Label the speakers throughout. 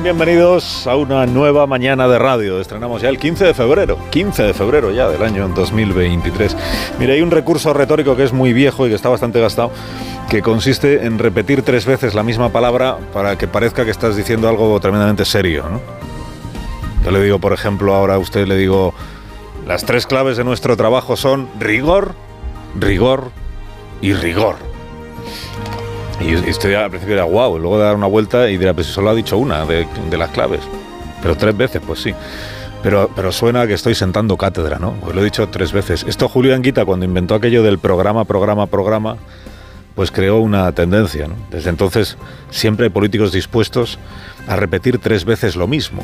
Speaker 1: Bienvenidos a una nueva mañana de radio. Estrenamos ya el 15 de febrero, 15 de febrero ya del año 2023. Mira, hay un recurso retórico que es muy viejo y que está bastante gastado, que consiste en repetir tres veces la misma palabra para que parezca que estás diciendo algo tremendamente serio. Yo le digo, por ejemplo, ahora a usted le digo, las tres claves de nuestro trabajo son rigor, rigor y rigor. Y usted al principio dirá, wow, luego de dar una vuelta y dirá, pues solo ha dicho una de, las claves. Pero tres veces, pues sí. Pero, pero suena que estoy sentando cátedra, ¿no? Pues lo he dicho tres veces. Esto Julio Anguita, cuando inventó aquello del programa, programa, programa, pues creó una tendencia. Desde entonces siempre hay políticos dispuestos a repetir tres veces lo mismo.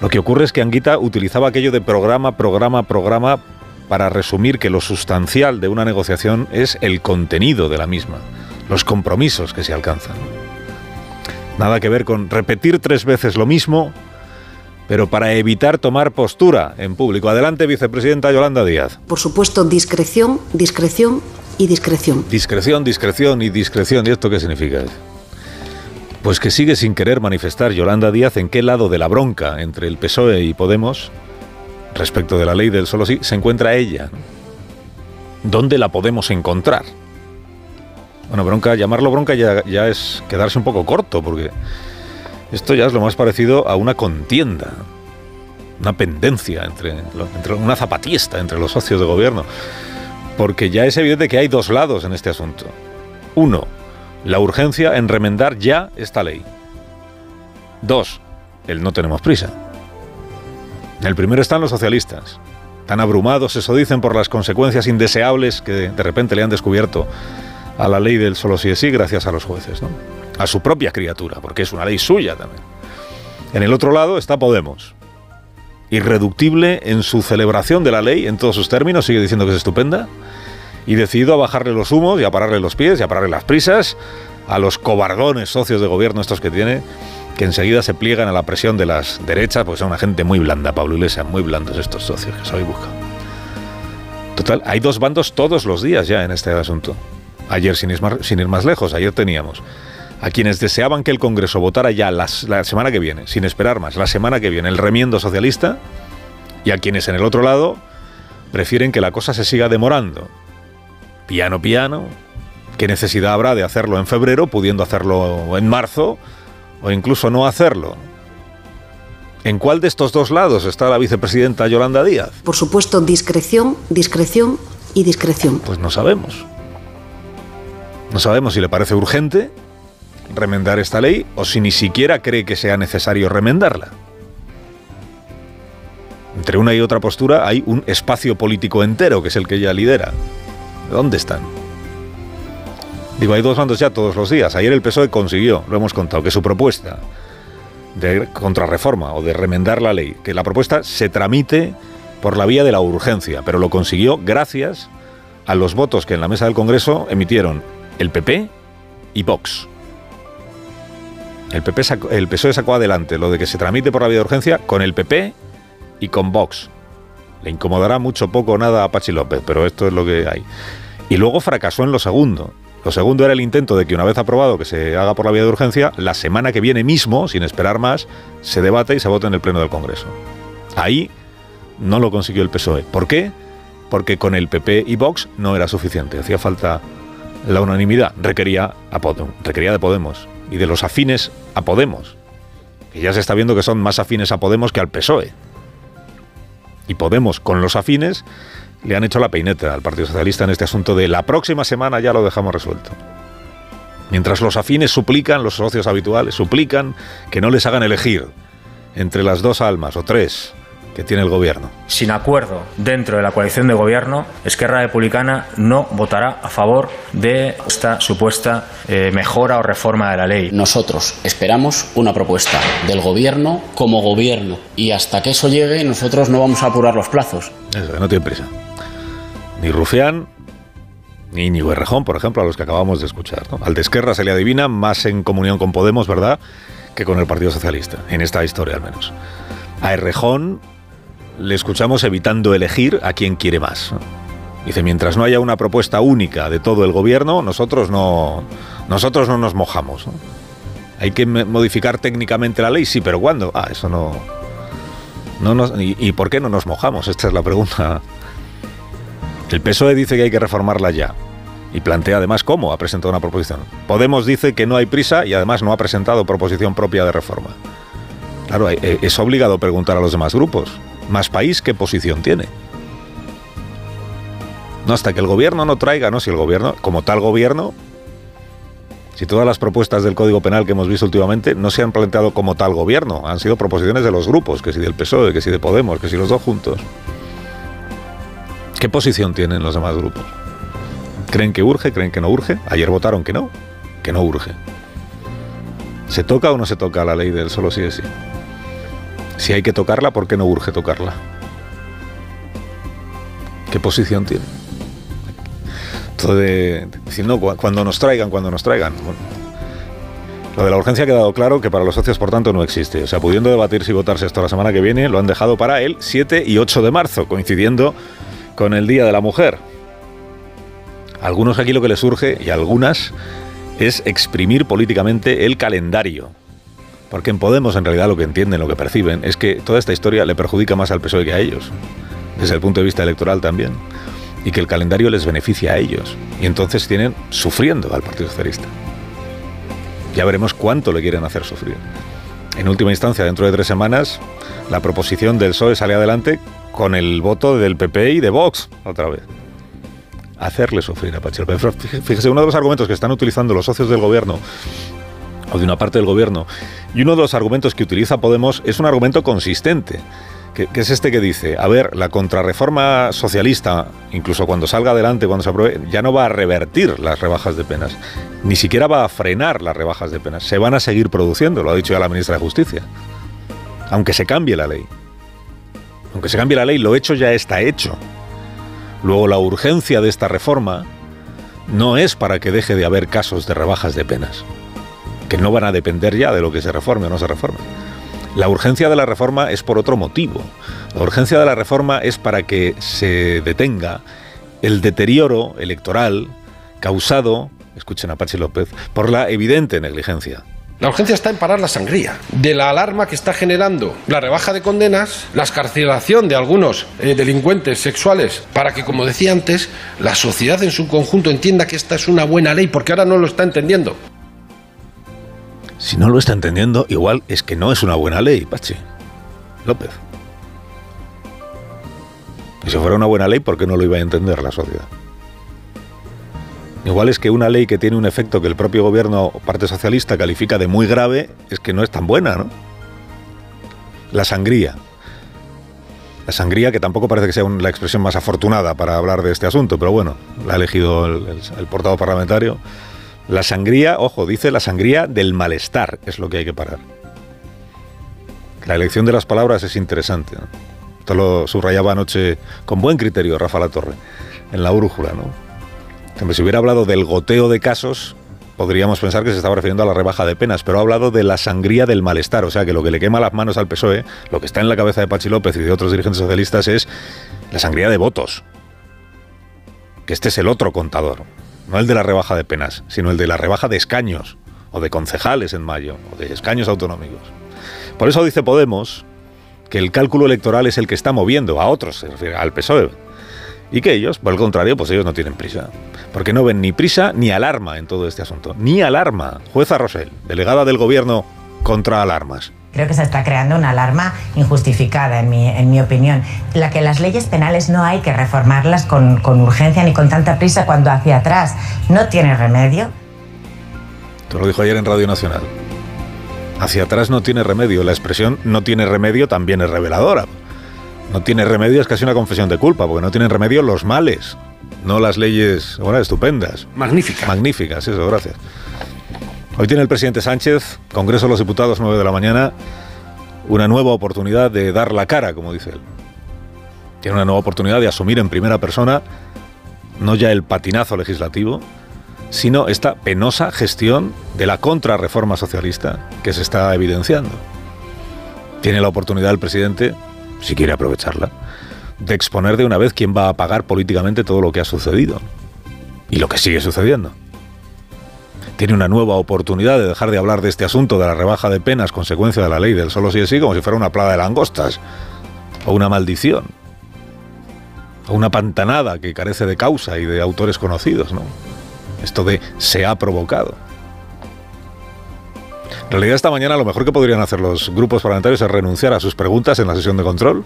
Speaker 1: Lo que ocurre es que Anguita utilizaba aquello de programa, programa, programa para resumir que lo sustancial de una negociación es el contenido de la misma, los compromisos que se alcanzan. Nada que ver con repetir tres veces lo mismo, pero para evitar tomar postura en público. Adelante, vicepresidenta Yolanda Díaz.
Speaker 2: Por supuesto, discreción, discreción y discreción.
Speaker 1: Discreción, discreción y discreción. ¿Y esto qué significa? Pues que sigue sin querer manifestar Yolanda Díaz en qué lado de la bronca entre el PSOE y Podemos, respecto de la ley del solo sí, se encuentra ella. ¿Dónde la podemos encontrar? Bueno, bronca, llamarlo bronca ya, es quedarse un poco corto, porque esto ya es lo más parecido a una contienda, una pendencia entre, entre una zapatista entre los socios de gobierno, porque ya es evidente que hay dos lados en este asunto. Uno, la urgencia en remendar ya esta ley. Dos, el no tenemos prisa. El primero están los socialistas, tan abrumados, eso dicen, por las consecuencias indeseables que de repente le han descubierto a la ley del solo sí es sí gracias a los jueces, ¿no? a su propia criatura, porque es una ley suya también. En el otro lado está Podemos, irreductible en su celebración de la ley en todos sus términos, sigue diciendo que es estupenda, y decidido a bajarle los humos y a pararle los pies y a pararle las prisas a los cobardones socios de gobierno estos que tiene, que enseguida se pliegan a la presión de las derechas, pues son una gente muy blanda, Pablo Iglesias, muy blandos estos socios que se habéis buscado. Total, hay dos bandos todos los días ya en este asunto. Ayer, sin ir, más, sin ir más lejos, ayer teníamos a quienes deseaban que el Congreso votara ya las, la semana que viene, sin esperar más, la semana que viene, el remiendo socialista, y a quienes en el otro lado prefieren que la cosa se siga demorando. Piano, piano, ¿qué necesidad habrá de hacerlo en febrero, pudiendo hacerlo en marzo, o incluso no hacerlo? ¿En cuál de estos dos lados está la vicepresidenta Yolanda Díaz?
Speaker 2: Por supuesto, discreción, discreción y discreción.
Speaker 1: Pues no sabemos. No sabemos si le parece urgente remendar esta ley o si ni siquiera cree que sea necesario remendarla. Entre una y otra postura hay un espacio político entero que es el que ella lidera. ¿Dónde están? Digo, hay dos bandos ya todos los días. Ayer el PSOE consiguió, lo hemos contado, que su propuesta de contrarreforma o de remendar la ley, que la propuesta se tramite por la vía de la urgencia, pero lo consiguió gracias a los votos que en la mesa del Congreso emitieron el PP y Vox. El, PP el PSOE sacó adelante lo de que se tramite por la vía de urgencia con el PP y con Vox. Le incomodará mucho poco nada a Pachi López, pero esto es lo que hay. Y luego fracasó en lo segundo. Lo segundo era el intento de que una vez aprobado que se haga por la vía de urgencia, la semana que viene mismo, sin esperar más, se debate y se vote en el Pleno del Congreso. Ahí no lo consiguió el PSOE. ¿Por qué? Porque con el PP y Vox no era suficiente. Hacía falta la unanimidad. Requería, de Podemos y de los afines a Podemos. Que ya se está viendo que son más afines a Podemos que al PSOE. Y Podemos, con los afines, le han hecho la peineta al Partido Socialista en este asunto de la próxima semana ya lo dejamos resuelto. Mientras los afines suplican, los socios habituales suplican que no les hagan elegir entre las dos almas o tres, que tiene el gobierno.
Speaker 3: Sin acuerdo dentro de la coalición de gobierno, Esquerra Republicana no votará a favor de esta supuesta eh, mejora o reforma de la ley.
Speaker 4: Nosotros esperamos una propuesta del gobierno como gobierno y hasta que eso llegue nosotros no vamos a apurar los plazos.
Speaker 1: Eso, no tiene prisa. Ni Rufián, ni Íñigo Errejón, por ejemplo, a los que acabamos de escuchar. Al de Esquerra se le adivina más en comunión con Podemos, ¿verdad?, que con el Partido Socialista, en esta historia al menos. A Errejón le escuchamos evitando elegir a quien quiere más. Dice, mientras no haya una propuesta única de todo el gobierno, nosotros no, nosotros no nos mojamos. Hay que modificar técnicamente la ley, sí, pero ¿cuándo? Ah, eso no... no y, ¿Y por qué no nos mojamos? Esta es la pregunta. El PSOE dice que hay que reformarla ya. Y plantea además cómo ha presentado una proposición. Podemos dice que no hay prisa y además no ha presentado proposición propia de reforma. Claro, eh, es obligado preguntar a los demás grupos. ¿Más país qué posición tiene? No, hasta que el gobierno no traiga, ¿no? Si el gobierno, como tal gobierno, si todas las propuestas del Código Penal que hemos visto últimamente no se han planteado como tal gobierno, han sido proposiciones de los grupos, que si del PSOE, que si de Podemos, que si los dos juntos. ¿Qué posición tienen los demás grupos? ¿Creen que urge? ¿Creen que no urge? Ayer votaron que no, que no urge. ¿Se toca o no se toca la ley del solo sí es sí? Si hay que tocarla, ¿por qué no urge tocarla? ¿Qué posición tiene? Entonces, decir, no, cuando nos traigan, cuando nos traigan. lo de la urgencia ha quedado claro que para los socios, por tanto, no existe. O sea, pudiendo debatir si votarse esto la semana que viene, lo han dejado para el 7 y 8 de marzo, coincidiendo con el Día de la Mujer. algunos aquí lo que les surge, y algunas, es exprimir políticamente el calendario. Porque en Podemos en realidad lo que entienden, lo que perciben, es que toda esta historia le perjudica más al PSOE que a ellos, desde el punto de vista electoral también, y que el calendario les beneficia a ellos. Y entonces tienen sufriendo al Partido Socialista. Ya veremos cuánto le quieren hacer sufrir. En última instancia, dentro de tres semanas, la proposición del PSOE sale adelante con el voto del PP y de Vox, otra vez. Hacerle sufrir a Pachel. Fíjese, uno de los argumentos que están utilizando los socios del gobierno o de una parte del gobierno. Y uno de los argumentos que utiliza Podemos es un argumento consistente, que, es este que dice, a ver, la contrarreforma socialista, incluso cuando salga adelante, cuando se apruebe, ya no va a revertir las rebajas de penas, ni siquiera va a frenar las rebajas de penas, se van a seguir produciendo, lo ha dicho ya la ministra de Justicia, aunque se cambie la ley. Aunque se cambie la ley, lo hecho ya está hecho. Luego la urgencia de esta reforma no es para que deje de haber casos de rebajas de penas que no van a depender ya de lo que se reforme o no se reforme. La urgencia de la reforma es por otro motivo. La urgencia de la reforma es para que se detenga el deterioro electoral causado, escuchen a Pachi López, por la evidente negligencia
Speaker 5: la urgencia está en parar la sangría, de la alarma que está generando la rebaja de condenas, la escarcelación de algunos eh, delincuentes sexuales, para que, como decía antes, la sociedad en su conjunto entienda que esta es una buena ley, porque ahora no lo está entendiendo.
Speaker 1: Si no lo está entendiendo, igual es que no es una buena ley, Pachi. López. Y si fuera una buena ley, ¿por qué no lo iba a entender la sociedad? Igual es que una ley que tiene un efecto que el propio gobierno parte socialista califica de muy grave es que no es tan buena, ¿no? La sangría. La sangría, que tampoco parece que sea la expresión más afortunada para hablar de este asunto, pero bueno, la ha elegido el, el portavoz parlamentario. La sangría, ojo, dice la sangría del malestar, es lo que hay que parar. La elección de las palabras es interesante. Esto lo subrayaba anoche con buen criterio Rafa La Torre, en la brújula, ¿no? si hubiera hablado del goteo de casos, podríamos pensar que se estaba refiriendo a la rebaja de penas, pero ha hablado de la sangría del malestar, o sea que lo que le quema las manos al PSOE, lo que está en la cabeza de Pachi López y de otros dirigentes socialistas es la sangría de votos. Que este es el otro contador no el de la rebaja de penas, sino el de la rebaja de escaños, o de concejales en mayo, o de escaños autonómicos. Por eso dice Podemos que el cálculo electoral es el que está moviendo a otros, al PSOE, y que ellos, por el contrario, pues ellos no tienen prisa, porque no ven ni prisa ni alarma en todo este asunto, ni alarma. Jueza Rosell, delegada del gobierno contra alarmas.
Speaker 6: Creo que se está creando una alarma injustificada, en mi, en mi opinión. La que las leyes penales no hay que reformarlas con, con urgencia ni con tanta prisa cuando hacia atrás no tiene remedio.
Speaker 1: Te lo dijo ayer en Radio Nacional. Hacia atrás no tiene remedio. La expresión no tiene remedio también es reveladora. no tiene remedio, es casi una confesión de culpa, porque no tienen remedio los males, no las leyes, bueno, estupendas.
Speaker 5: Magníficas.
Speaker 1: Magníficas, eso, gracias. Hoy tiene el presidente Sánchez, Congreso de los Diputados, 9 de la mañana, una nueva oportunidad de dar la cara, como dice él. Tiene una nueva oportunidad de asumir en primera persona no ya el patinazo legislativo, sino esta penosa gestión de la contrarreforma socialista que se está evidenciando. Tiene la oportunidad el presidente, si quiere aprovecharla, de exponer de una vez quién va a pagar políticamente todo lo que ha sucedido y lo que sigue sucediendo. Tiene una nueva oportunidad de dejar de hablar de este asunto de la rebaja de penas consecuencia de la ley del solo sí es sí como si fuera una plaga de langostas o una maldición o una pantanada que carece de causa y de autores conocidos, ¿no? Esto de se ha provocado. En realidad esta mañana lo mejor que podrían hacer los grupos parlamentarios es renunciar a sus preguntas en la sesión de control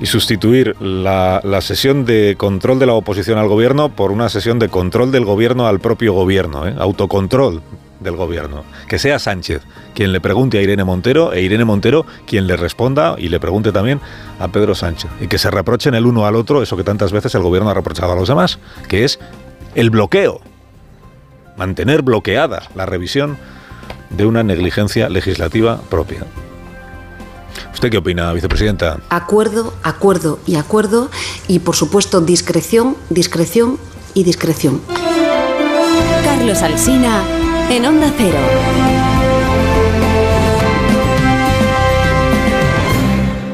Speaker 1: y sustituir la, la, sesión de control de la oposición al gobierno por una sesión de control del gobierno al propio gobierno, ¿eh? autocontrol del gobierno. Que sea Sánchez quien le pregunte a Irene Montero e Irene Montero quien le responda y le pregunte también a Pedro Sánchez. Y que se reprochen el uno al otro eso que tantas veces el gobierno ha reprochado a los demás, que es el bloqueo. Mantener bloqueada la revisión de una negligencia legislativa propia. ¿Usted qué opina, vicepresidenta?
Speaker 2: Acuerdo, acuerdo y acuerdo y por supuesto discreción, discreción y discreción.
Speaker 7: Carlos Alsina en Onda Cero.